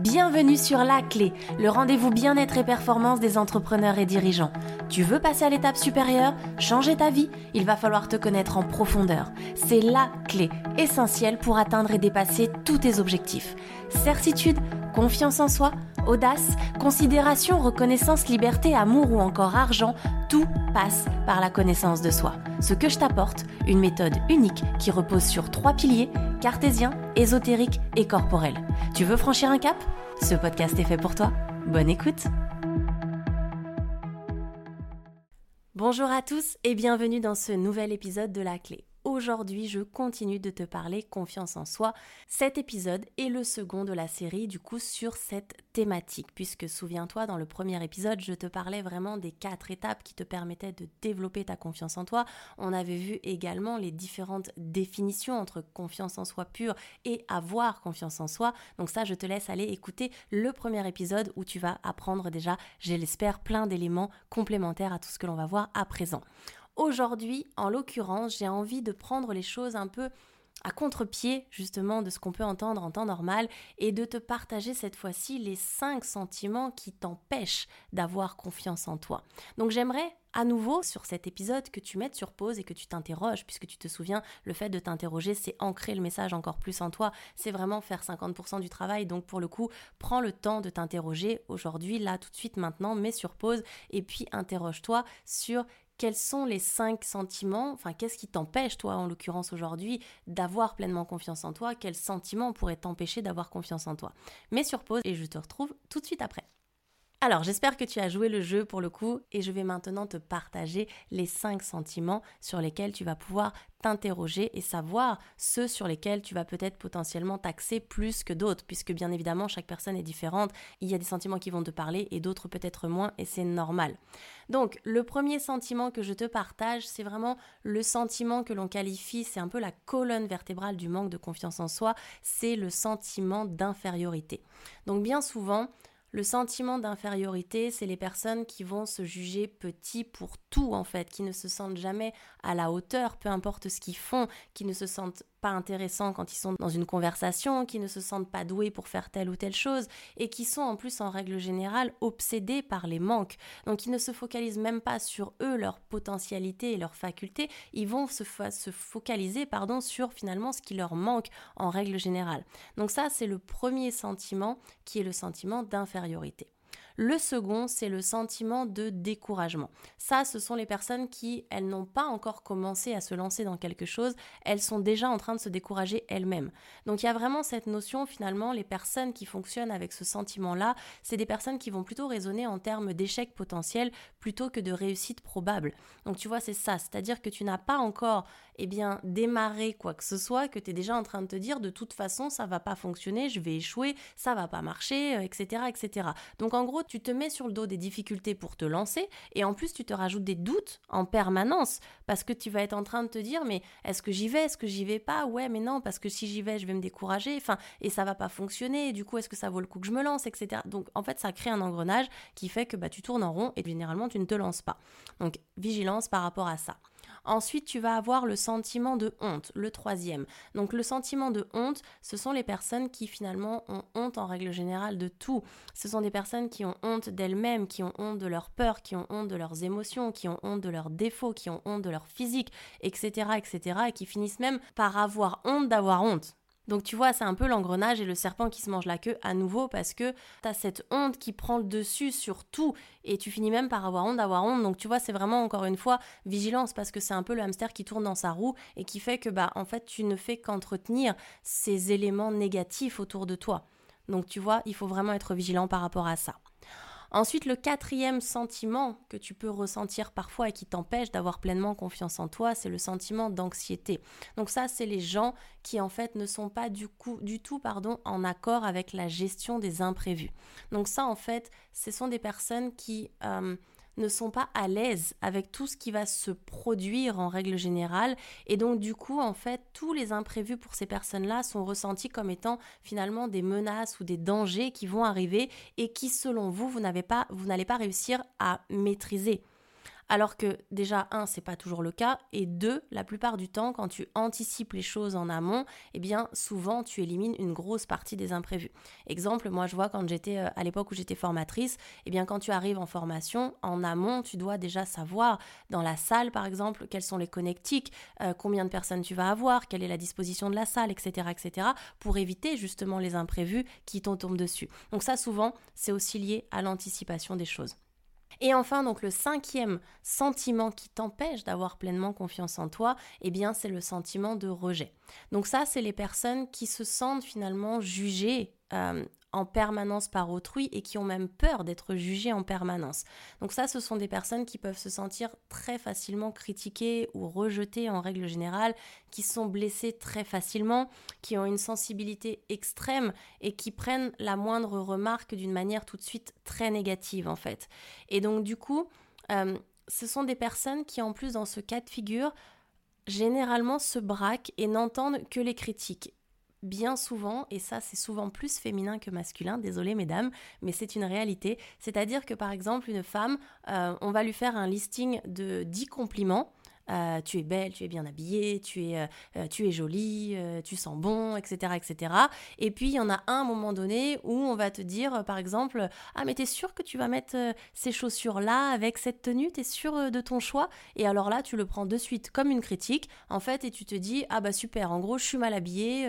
Bienvenue sur La Clé, le rendez-vous bien-être et performance des entrepreneurs et dirigeants. Tu veux passer à l'étape supérieure, changer ta vie Il va falloir te connaître en profondeur. C'est la clé essentielle pour atteindre et dépasser tous tes objectifs. Certitude, confiance en soi, audace, considération, reconnaissance, liberté, amour ou encore argent, tout passe par la connaissance de soi. Ce que je t'apporte, une méthode unique qui repose sur trois piliers, cartésien, ésotérique et corporel. Tu veux franchir un cap? Ce podcast est fait pour toi. Bonne écoute Bonjour à tous et bienvenue dans ce nouvel épisode de La Clé. Aujourd'hui, je continue de te parler confiance en soi. Cet épisode est le second de la série, du coup, sur cette thématique, puisque souviens-toi, dans le premier épisode, je te parlais vraiment des quatre étapes qui te permettaient de développer ta confiance en toi. On avait vu également les différentes définitions entre confiance en soi pure et avoir confiance en soi. Donc ça, je te laisse aller écouter le premier épisode où tu vas apprendre déjà, je l'espère, plein d'éléments complémentaires à tout ce que l'on va voir à présent. Aujourd'hui, en l'occurrence, j'ai envie de prendre les choses un peu à contre-pied justement de ce qu'on peut entendre en temps normal et de te partager cette fois-ci les cinq sentiments qui t'empêchent d'avoir confiance en toi. Donc j'aimerais à nouveau sur cet épisode que tu mettes sur pause et que tu t'interroges, puisque tu te souviens, le fait de t'interroger, c'est ancrer le message encore plus en toi, c'est vraiment faire 50% du travail. Donc pour le coup, prends le temps de t'interroger aujourd'hui, là, tout de suite, maintenant, mets sur pause et puis interroge-toi sur quels sont les cinq sentiments, enfin qu'est-ce qui t'empêche toi en l'occurrence aujourd'hui d'avoir pleinement confiance en toi, quels sentiments pourraient t'empêcher d'avoir confiance en toi? Mets sur pause et je te retrouve tout de suite après. Alors, j'espère que tu as joué le jeu pour le coup et je vais maintenant te partager les cinq sentiments sur lesquels tu vas pouvoir t'interroger et savoir ceux sur lesquels tu vas peut-être potentiellement taxer plus que d'autres puisque bien évidemment chaque personne est différente. Il y a des sentiments qui vont te parler et d'autres peut-être moins et c'est normal. Donc, le premier sentiment que je te partage, c'est vraiment le sentiment que l'on qualifie, c'est un peu la colonne vertébrale du manque de confiance en soi, c'est le sentiment d'infériorité. Donc, bien souvent, le sentiment d'infériorité, c'est les personnes qui vont se juger petits pour tout en fait, qui ne se sentent jamais à la hauteur, peu importe ce qu'ils font, qui ne se sentent pas intéressants quand ils sont dans une conversation, qui ne se sentent pas doués pour faire telle ou telle chose, et qui sont en plus en règle générale obsédés par les manques. Donc ils ne se focalisent même pas sur eux, leur potentialité et leurs facultés, ils vont se, se focaliser pardon, sur finalement ce qui leur manque en règle générale. Donc ça, c'est le premier sentiment qui est le sentiment d'infériorité. Le second, c'est le sentiment de découragement. Ça, ce sont les personnes qui, elles n'ont pas encore commencé à se lancer dans quelque chose, elles sont déjà en train de se décourager elles-mêmes. Donc il y a vraiment cette notion, finalement, les personnes qui fonctionnent avec ce sentiment-là, c'est des personnes qui vont plutôt raisonner en termes d'échec potentiel plutôt que de réussite probable. Donc tu vois, c'est ça, c'est-à-dire que tu n'as pas encore eh bien, démarrer quoi que ce soit, que tu es déjà en train de te dire de toute façon ça va pas fonctionner, je vais échouer, ça va pas marcher, etc., euh, etc. Donc en gros, tu te mets sur le dos des difficultés pour te lancer et en plus tu te rajoutes des doutes en permanence parce que tu vas être en train de te dire mais est-ce que j'y vais, est-ce que j'y vais pas, ouais mais non parce que si j'y vais je vais me décourager, enfin et ça va pas fonctionner, du coup est-ce que ça vaut le coup que je me lance, etc. Donc en fait ça crée un engrenage qui fait que bah, tu tournes en rond et généralement tu ne te lances pas. Donc vigilance par rapport à ça. Ensuite, tu vas avoir le sentiment de honte, le troisième. Donc le sentiment de honte, ce sont les personnes qui finalement ont honte en règle générale de tout. Ce sont des personnes qui ont honte d'elles-mêmes, qui ont honte de leurs peurs, qui ont honte de leurs émotions, qui ont honte de leurs défauts, qui ont honte de leur physique, etc., etc., et qui finissent même par avoir honte d'avoir honte. Donc tu vois, c'est un peu l'engrenage et le serpent qui se mange la queue à nouveau parce que tu as cette honte qui prend le dessus sur tout et tu finis même par avoir honte d'avoir honte. Donc tu vois, c'est vraiment encore une fois vigilance parce que c'est un peu le hamster qui tourne dans sa roue et qui fait que bah en fait tu ne fais qu'entretenir ces éléments négatifs autour de toi. Donc tu vois, il faut vraiment être vigilant par rapport à ça. Ensuite, le quatrième sentiment que tu peux ressentir parfois et qui t'empêche d'avoir pleinement confiance en toi, c'est le sentiment d'anxiété. Donc ça, c'est les gens qui en fait ne sont pas du, tout pardon, en accord avec la gestion des imprévus. Donc ça, en fait, ce sont des personnes qui... Euh, ne sont pas à l'aise avec tout ce qui va se produire en règle générale. Et donc du coup, en fait, tous les imprévus pour ces personnes-là sont ressentis comme étant finalement des menaces ou des dangers qui vont arriver et qui, selon vous, vous n'avez pas, vous n'allez pas réussir à maîtriser. Alors que déjà, un, c'est pas toujours le cas, et deux, la plupart du temps, quand tu anticipes les choses en amont, eh bien, souvent, tu élimines une grosse partie des imprévus. Exemple, moi, je vois quand j'étais euh, à l'époque où j'étais formatrice, eh bien, quand tu arrives en formation, en amont, tu dois déjà savoir dans la salle, par exemple, quels sont les connectiques, euh, combien de personnes tu vas avoir, quelle est la disposition de la salle, etc., etc., pour éviter justement les imprévus qui t'en tombent dessus. Donc ça, souvent, c'est aussi lié à l'anticipation des choses. Et enfin, donc le cinquième sentiment qui t'empêche d'avoir pleinement confiance en toi, eh bien, c'est le sentiment de rejet. Donc ça, c'est les personnes qui se sentent finalement jugées euh, en permanence par autrui et qui ont même peur d'être jugées en permanence. Donc ça, ce sont des personnes qui peuvent se sentir très facilement critiquées ou rejetées en règle générale, qui sont blessées très facilement, qui ont une sensibilité extrême et qui prennent la moindre remarque d'une manière tout de suite très négative en fait. Et donc du coup, euh, ce sont des personnes qui en plus dans ce cas de figure généralement se braquent et n'entendent que les critiques bien souvent, et ça c'est souvent plus féminin que masculin, désolé mesdames, mais c'est une réalité, c'est-à-dire que par exemple une femme, euh, on va lui faire un listing de 10 compliments, euh, tu es belle, tu es bien habillée, tu es, euh, euh, tu es jolie, tu sens bon, etc., etc. Et puis il y en a un moment donné où on va te dire, par exemple, ah mais t'es sûr que tu vas mettre ces chaussures là avec cette tenue, t'es sûr de ton choix Et alors là, tu le prends de suite comme une critique, en fait, et tu te dis, ah bah super, en gros, je suis mal habillée,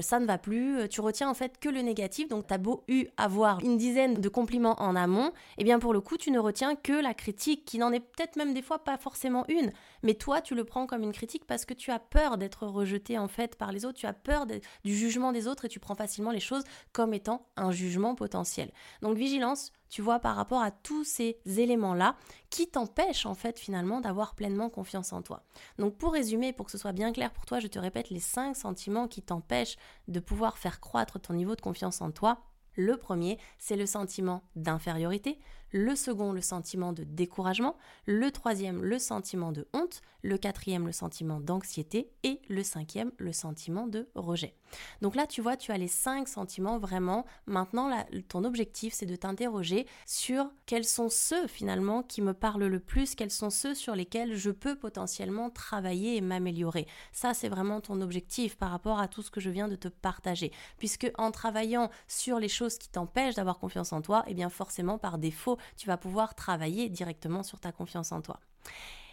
ça ne va plus. Tu retiens en fait que le négatif, donc t'as beau eu avoir une dizaine de compliments en amont, et eh bien pour le coup, tu ne retiens que la critique, qui n'en est peut-être même des fois pas forcément une, toi, tu le prends comme une critique parce que tu as peur d'être rejeté en fait par les autres, tu as peur du jugement des autres et tu prends facilement les choses comme étant un jugement potentiel. Donc vigilance, tu vois, par rapport à tous ces éléments-là qui t'empêchent en fait finalement d'avoir pleinement confiance en toi. Donc pour résumer, pour que ce soit bien clair pour toi, je te répète les cinq sentiments qui t'empêchent de pouvoir faire croître ton niveau de confiance en toi. Le premier, c'est le sentiment d'infériorité le second le sentiment de découragement, le troisième le sentiment de honte, le quatrième le sentiment d'anxiété et le cinquième le sentiment de rejet. Donc là, tu vois, tu as les cinq sentiments vraiment. Maintenant, ton objectif, c'est de t'interroger sur quels sont ceux finalement qui me parlent le plus, quels sont ceux sur lesquels je peux potentiellement travailler et m'améliorer. Ça, c'est vraiment ton objectif par rapport à tout ce que je viens de te partager. Puisque en travaillant sur les choses qui t'empêchent d'avoir confiance en toi, eh bien forcément, par défaut, tu vas pouvoir travailler directement sur ta confiance en toi.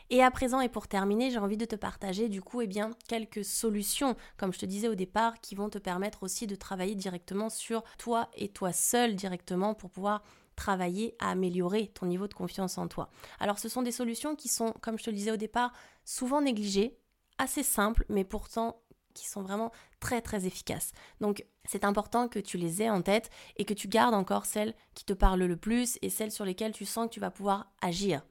Et à présent, et pour terminer, j'ai envie de te partager du coup eh bien, quelques solutions, comme je te disais au départ, qui vont te permettre aussi de travailler directement sur toi et toi seul directement pour pouvoir travailler à améliorer ton niveau de confiance en toi. Alors ce sont des solutions qui sont, comme je te le disais au départ, souvent négligées, assez simples, mais pourtant qui sont vraiment très très efficaces. Donc c'est important que tu les aies en tête et que tu gardes encore celles qui te parlent le plus et celles sur lesquelles tu sens que tu vas pouvoir agir.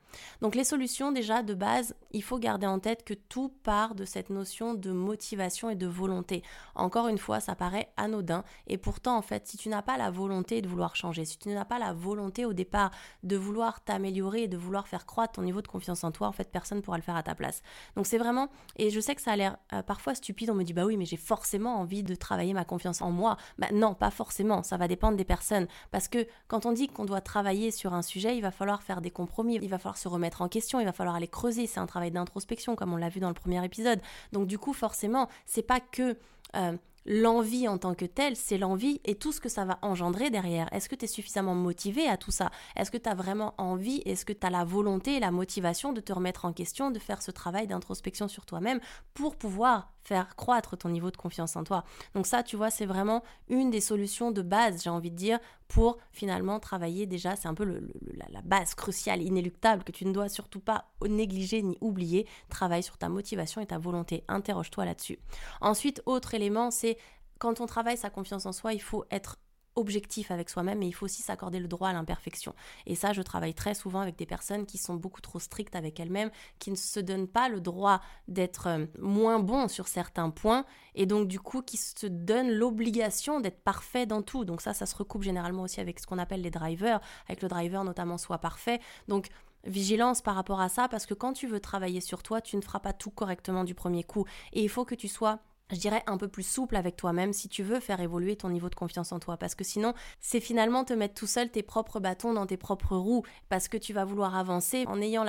Donc les solutions déjà de base, il faut garder en tête que tout part de cette notion de motivation et de volonté. Encore une fois, ça paraît anodin et pourtant en fait, si tu n'as pas la volonté de vouloir changer, si tu n'as pas la volonté au départ de vouloir t'améliorer et de vouloir faire croître ton niveau de confiance en toi, en fait, personne ne pourra le faire à ta place. Donc c'est vraiment et je sais que ça a l'air euh, parfois stupide, on me dit bah oui, mais j'ai forcément envie de travailler ma confiance en moi. Bah, non, pas forcément, ça va dépendre des personnes. Parce que quand on dit qu'on doit travailler sur un sujet, il va falloir faire des compromis, il va falloir se remettre en question, il va falloir aller creuser. C'est un travail d'introspection, comme on l'a vu dans le premier épisode. Donc du coup, forcément, c'est pas que... Euh, l'envie en tant que telle, c'est l'envie et tout ce que ça va engendrer derrière. Est-ce que tu es suffisamment motivé à tout ça? Est-ce que tu as vraiment envie Est-ce que tu as la volonté la motivation de te remettre en question, de faire ce travail d'introspection sur toi-même pour pouvoir faire croître ton niveau de confiance en toi Donc ça, tu vois, c'est vraiment une des solutions de base, j'ai envie de dire, pour finalement travailler déjà, c'est un peu la, base cruciale, inéluctable, que tu ne dois surtout pas négliger ni oublier. Travaille sur ta motivation et ta volonté. Interroge-toi là-dessus. Ensuite, autre élément, c'est quand on travaille sa confiance en soi, il faut être objectif avec soi-même, mais il faut aussi s'accorder le droit à l'imperfection. Et ça, je travaille très souvent avec des personnes qui sont beaucoup trop strictes avec elles-mêmes, qui ne se donnent pas le droit d'être euh, moins bon sur certains points, et donc du coup qui se donnent l'obligation d'être parfait dans tout. Donc ça, ça se recoupe généralement aussi avec ce qu'on appelle les drivers, avec le driver notamment soit parfait. Donc vigilance par rapport à ça, parce que quand tu veux travailler sur toi, tu ne feras pas tout correctement du premier coup, et il faut que tu sois je dirais, un peu plus souple avec toi-même si tu veux faire évoluer ton niveau de confiance en toi. Parce que sinon, c'est finalement te mettre tout seul tes propres bâtons dans tes propres roues. Parce que tu vas vouloir avancer en ayant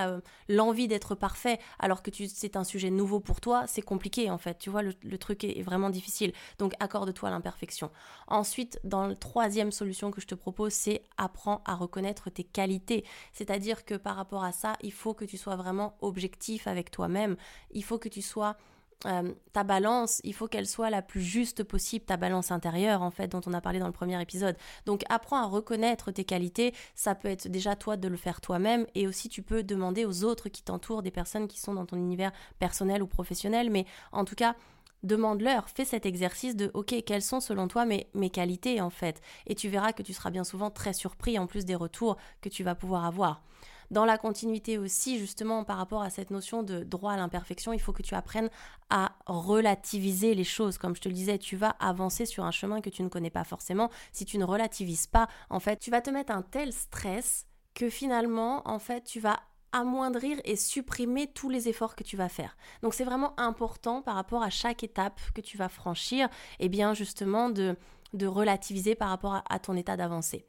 l'envie d'être parfait alors que c'est un sujet nouveau pour toi. C'est compliqué en fait. Tu vois, le, truc est, vraiment difficile. Donc accorde-toi l'imperfection. Ensuite, dans la troisième solution que je te propose, c'est apprends à reconnaître tes qualités. C'est-à-dire que par rapport à ça, il faut que tu sois vraiment objectif avec toi-même. Il faut que tu sois euh, ta balance, il faut qu'elle soit la plus juste possible, ta balance intérieure en fait, dont on a parlé dans le premier épisode. Donc apprends à reconnaître tes qualités, ça peut être déjà toi de le faire toi-même et aussi tu peux demander aux autres qui t'entourent, des personnes qui sont dans ton univers personnel ou professionnel, mais en tout cas demande-leur, fais cet exercice de OK, quelles sont selon toi mes, mes qualités en fait Et tu verras que tu seras bien souvent très surpris en plus des retours que tu vas pouvoir avoir. Dans la continuité aussi, justement, par rapport à cette notion de droit à l'imperfection, il faut que tu apprennes à relativiser les choses. Comme je te le disais, tu vas avancer sur un chemin que tu ne connais pas forcément. Si tu ne relativises pas, en fait, tu vas te mettre un tel stress que finalement, en fait, tu vas amoindrir et supprimer tous les efforts que tu vas faire. Donc c'est vraiment important par rapport à chaque étape que tu vas franchir, et eh bien justement de, de relativiser par rapport à ton état d'avancée.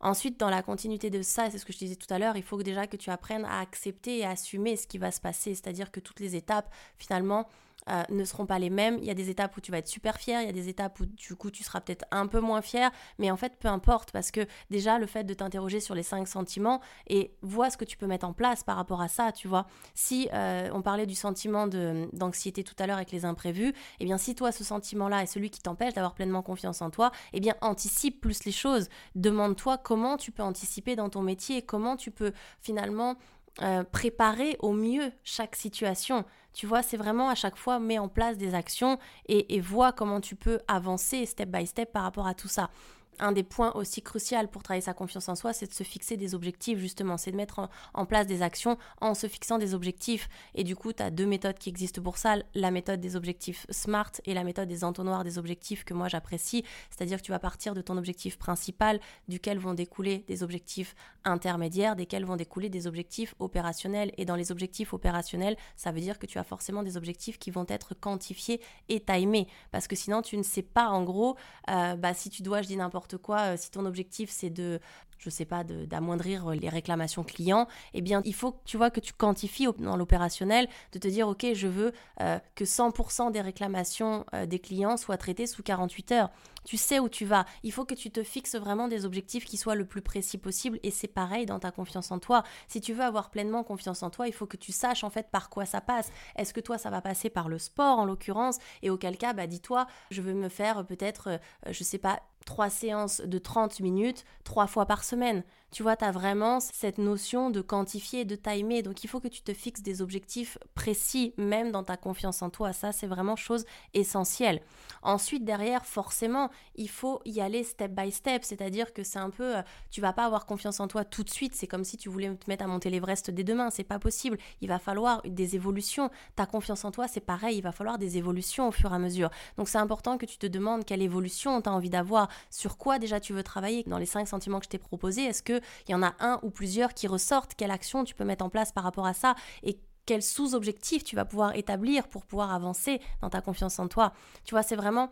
Ensuite, dans la continuité de ça, c'est ce que je disais tout à l'heure, il faut déjà que tu apprennes à accepter et à assumer ce qui va se passer. C'est-à-dire que toutes les étapes, finalement, euh, ne seront pas les mêmes. Il y a des étapes où tu vas être super fier, il y a des étapes où du coup tu seras peut-être un peu moins fier, mais en fait peu importe parce que déjà le fait de t'interroger sur les cinq sentiments et vois ce que tu peux mettre en place par rapport à ça, tu vois. Si euh, on parlait du sentiment d'anxiété tout à l'heure avec les imprévus, eh bien si toi ce sentiment-là est celui qui t'empêche d'avoir pleinement confiance en toi, eh bien anticipe plus les choses. Demande-toi comment tu peux anticiper dans ton métier comment tu peux finalement euh, préparer au mieux chaque situation. Tu vois, c'est vraiment à chaque fois mets en place des actions et, et vois comment tu peux avancer step by step par rapport à tout ça un des points aussi cruciaux pour travailler sa confiance en soi, c'est de se fixer des objectifs, justement. C'est de mettre en, place des actions en se fixant des objectifs. Et du coup, tu as deux méthodes qui existent pour ça. La méthode des objectifs SMART et la méthode des entonnoirs des objectifs que moi j'apprécie. C'est-à-dire que tu vas partir de ton objectif principal, duquel vont découler des objectifs intermédiaires, desquels vont découler des objectifs opérationnels. Et dans les objectifs opérationnels, ça veut dire que tu as forcément des objectifs qui vont être quantifiés et timés. Parce que sinon, tu ne sais pas, en gros, euh, bah, si tu dois, je dis n'importe quoi, euh, si ton objectif c'est de je sais pas, d'amoindrir les réclamations clients, eh bien, il faut, tu vois, que tu quantifies dans l'opérationnel, de te dire, OK, je veux euh, que 100% des réclamations euh, des clients soient traitées sous 48 heures. Tu sais où tu vas. Il faut que tu te fixes vraiment des objectifs qui soient le plus précis possible. Et c'est pareil dans ta confiance en toi. Si tu veux avoir pleinement confiance en toi, il faut que tu saches en fait par quoi ça passe. Est-ce que toi, ça va passer par le sport en l'occurrence? Et auquel cas, bah, dis-toi, je veux me faire peut-être, je sais pas, trois séances de 30 minutes, trois fois par semaine. Tu vois, tu as vraiment cette notion de quantifier, de timer. Donc il faut que tu te fixes des objectifs précis, même dans ta confiance en toi. Ça, c'est vraiment chose essentielle. Ensuite, derrière, forcément, il faut y aller step by step. C'est-à-dire que c'est un peu, euh, tu vas pas avoir confiance en toi tout de suite. C'est comme si tu voulais te mettre à monter l'Everest dès demain. C'est pas possible. Il va falloir des évolutions. Ta confiance en toi, c'est pareil. Il va falloir des évolutions au fur et à mesure. Donc c'est important que tu te demandes quelle évolution tu as envie d'avoir, sur quoi déjà tu veux travailler? Dans les cinq sentiments que je t'ai proposés, est-ce que il y en a un ou plusieurs qui ressortent, quelle action tu peux mettre en place par rapport à ça et quel sous-objectif tu vas pouvoir établir pour pouvoir avancer dans ta confiance en toi. Tu vois, c'est vraiment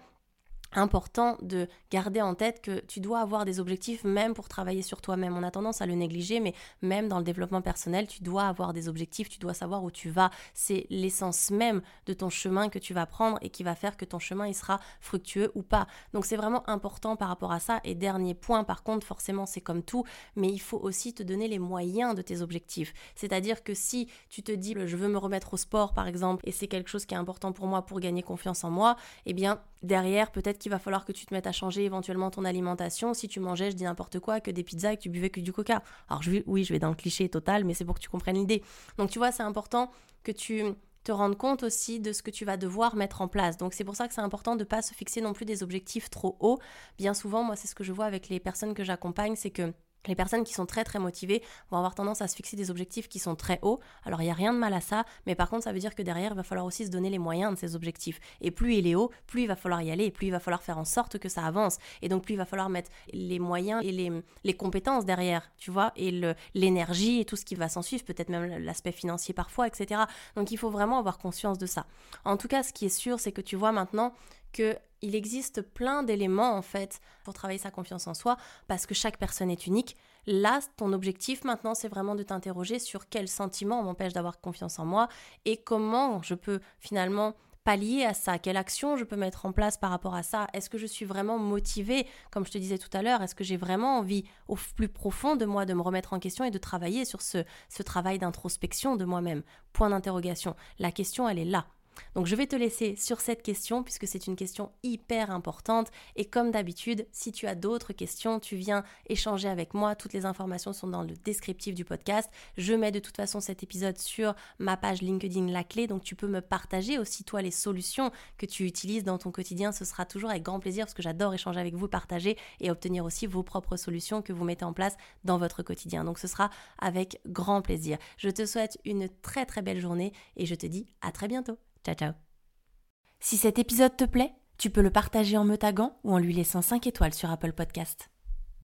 important de garder en tête que tu dois avoir des objectifs même pour travailler sur toi-même. On a tendance à le négliger, mais même dans le développement personnel, tu dois avoir des objectifs, tu dois savoir où tu vas. C'est l'essence même de ton chemin que tu vas prendre et qui va faire que ton chemin il sera fructueux ou pas. Donc c'est vraiment important par rapport à ça. Et dernier point, par contre, forcément c'est comme tout, mais il faut aussi te donner les moyens de tes objectifs. C'est-à-dire que si tu te dis je veux me remettre au sport par exemple et c'est quelque chose qui est important pour moi pour gagner confiance en moi, eh bien derrière peut-être qu'il va falloir que tu te mettes à changer éventuellement ton alimentation. Si tu mangeais, je dis n'importe quoi, que des pizzas et que tu buvais que du coca. Alors oui, je vais dans le cliché total, mais c'est pour que tu comprennes l'idée. Donc tu vois, c'est important que tu te rendes compte aussi de ce que tu vas devoir mettre en place. Donc c'est pour ça que c'est important de ne pas se fixer non plus des objectifs trop hauts. Bien souvent, moi c'est ce que je vois avec les personnes que j'accompagne, c'est que Les personnes qui sont très très motivées vont avoir tendance à se fixer des objectifs qui sont très hauts. Alors il n'y a rien de mal à ça, mais par contre ça veut dire que derrière il va falloir aussi se donner les moyens de ces objectifs. Et plus il est haut, plus il va falloir y aller, et plus il va falloir faire en sorte que ça avance. Et donc plus il va falloir mettre les moyens et les, les compétences derrière, tu vois, et l'énergie et tout ce qui va s'en suivre, peut-être même l'aspect financier parfois, etc. Donc il faut vraiment avoir conscience de ça. En tout cas, ce qui est sûr, c'est que tu vois maintenant que il existe plein d'éléments en fait pour travailler sa confiance en soi parce que chaque personne est unique. Là, ton objectif maintenant, c'est vraiment de t'interroger sur quel sentiment m'empêche d'avoir confiance en moi et comment je peux finalement pallier à ça Quelle action je peux mettre en place par rapport à ça? Est-ce que je suis vraiment motivée, comme je te disais tout à l'heure Est-ce que j'ai vraiment envie, au plus profond de moi, de me remettre en question et de travailler sur ce travail d'introspection de moi-même? Point d'interrogation. La question, elle est là. Donc je vais te laisser sur cette question puisque c'est une question hyper importante et comme d'habitude, si tu as d'autres questions, tu viens échanger avec moi. Toutes les informations sont dans le descriptif du podcast. Je mets de toute façon cet épisode sur ma page LinkedIn La Clé, donc tu peux me partager aussi toi les solutions que tu utilises dans ton quotidien. Ce sera toujours avec grand plaisir parce que j'adore échanger avec vous, partager et obtenir aussi vos propres solutions que vous mettez en place dans votre quotidien. Donc ce sera avec grand plaisir. Je te souhaite une très très belle journée et je te dis à très bientôt. Ciao ciao. Si cet épisode te plaît, tu peux le partager en me taguant ou en lui laissant 5 étoiles sur Apple Podcast.